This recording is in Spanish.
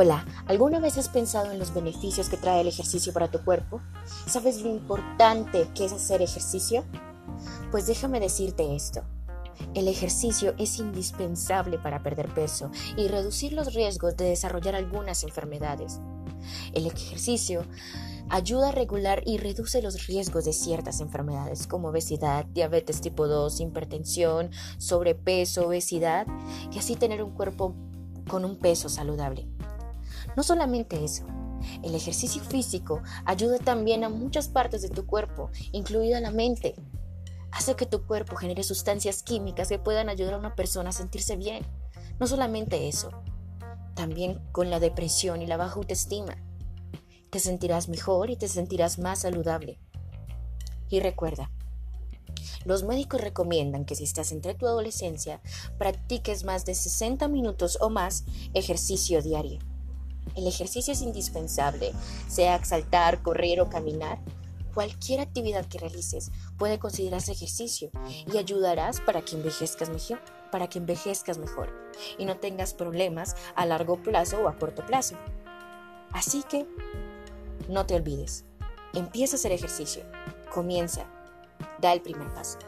Hola, ¿alguna vez has pensado en los beneficios que trae el ejercicio para tu cuerpo? ¿Sabes lo importante que es hacer ejercicio? Pues déjame decirte esto. El ejercicio es indispensable para perder peso y reducir los riesgos de desarrollar algunas enfermedades. El ejercicio ayuda a regular y reduce los riesgos de ciertas enfermedades como obesidad, diabetes tipo 2, hipertensión, sobrepeso, obesidad y así tener un cuerpo con un peso saludable. No solamente eso, el ejercicio físico ayuda también a muchas partes de tu cuerpo, incluida la mente. Hace que tu cuerpo genere sustancias químicas que puedan ayudar a una persona a sentirse bien. No solamente eso, también con la depresión y la baja autoestima. Te sentirás mejor y te sentirás más saludable. Y recuerda, los médicos recomiendan que si estás entre tu adolescencia, practiques más de 60 minutos o más ejercicio diario. El ejercicio es indispensable, sea saltar, correr o caminar. Cualquier actividad que realices puede considerarse ejercicio y ayudarás para que envejezcas mejor, para que envejezcas mejor y no tengas problemas a largo plazo o a corto plazo. Así que no te olvides, empieza a hacer ejercicio, comienza, da el primer paso.